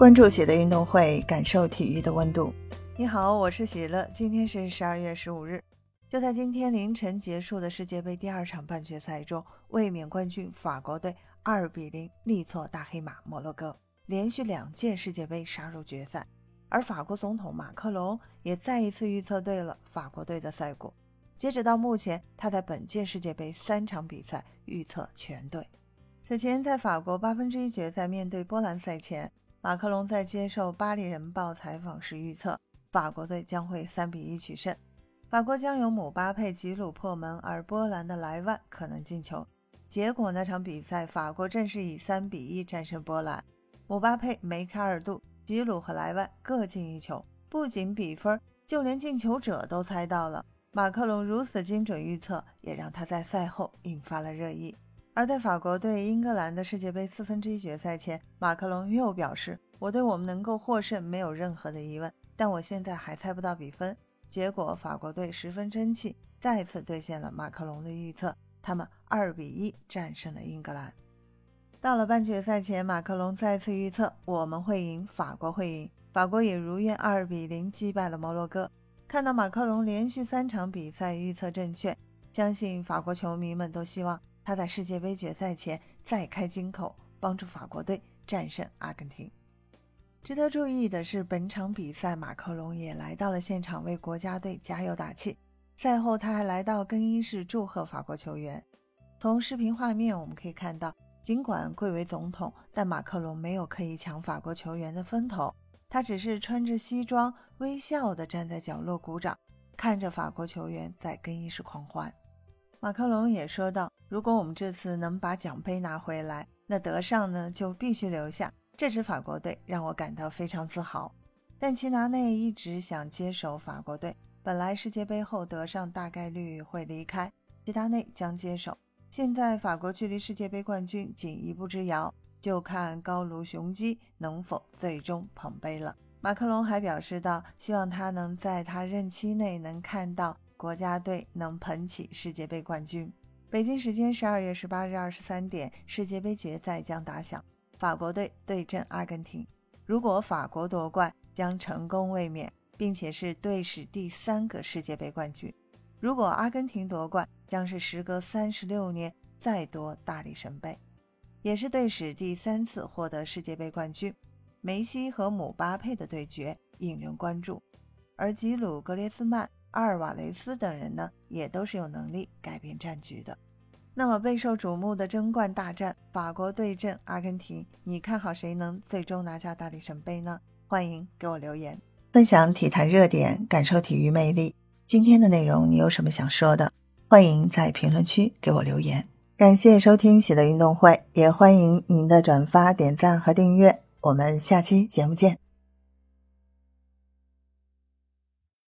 关注喜乐运动会，感受体育的温度。你好，我是喜乐。今天是十二月十五日，就在今天凌晨结束的世界杯第二场半决赛中，卫冕冠军法国队二比零力挫大黑马摩洛哥，连续两届世界杯杀入决赛。而法国总统马克龙也再一次预测对了法国队的赛果。截止到目前，他在本届世界杯三场比赛预测全对。此前，在法国八分之一决赛面对波兰赛前。马克龙在接受《巴黎人报》采访时预测，法国队将会三比一取胜，法国将由姆巴佩、吉鲁破门，而波兰的莱万可能进球。结果那场比赛，法国正是以三比一战胜波兰，姆巴佩、梅开二度，吉鲁和莱万各进一球。不仅比分，就连进球者都猜到了。马克龙如此精准预测，也让他在赛后引发了热议。而在法国对英格兰的世界杯四分之一决赛前，马克龙又表示：“我对我们能够获胜没有任何的疑问，但我现在还猜不到比分。”结果，法国队十分争气，再次兑现了马克龙的预测，他们二比一战胜了英格兰。到了半决赛前，马克龙再次预测：“我们会赢，法国会赢。”法国也如愿二比零击败了摩洛哥。看到马克龙连续三场比赛预测正确，相信法国球迷们都希望。他在世界杯决赛前再开金口，帮助法国队战胜阿根廷。值得注意的是，本场比赛马克龙也来到了现场为国家队加油打气。赛后，他还来到更衣室祝贺法国球员。从视频画面我们可以看到，尽管贵为总统，但马克龙没有刻意抢法国球员的风头，他只是穿着西装，微笑地站在角落鼓掌，看着法国球员在更衣室狂欢。马克龙也说道：“如果我们这次能把奖杯拿回来，那德尚呢就必须留下。这支法国队让我感到非常自豪。但齐达内一直想接手法国队。本来世界杯后德尚大概率会离开，齐达内将接手。现在法国距离世界杯冠军仅一步之遥，就看高卢雄鸡能否最终捧杯了。”马克龙还表示道：“希望他能在他任期内能看到。”国家队能捧起世界杯冠军。北京时间十二月十八日二十三点，世界杯决赛将打响，法国队对阵阿根廷。如果法国夺冠，将成功卫冕，并且是队史第三个世界杯冠军；如果阿根廷夺冠，将是时隔三十六年再夺大力神杯，也是队史第三次获得世界杯冠军。梅西和姆巴佩的对决引人关注，而吉鲁、格列兹曼。阿尔瓦雷斯等人呢，也都是有能力改变战局的。那么备受瞩目的争冠大战，法国对阵阿根廷，你看好谁能最终拿下大力神杯呢？欢迎给我留言，分享体坛热点，感受体育魅力。今天的内容你有什么想说的？欢迎在评论区给我留言。感谢收听喜乐运动会，也欢迎您的转发、点赞和订阅。我们下期节目见。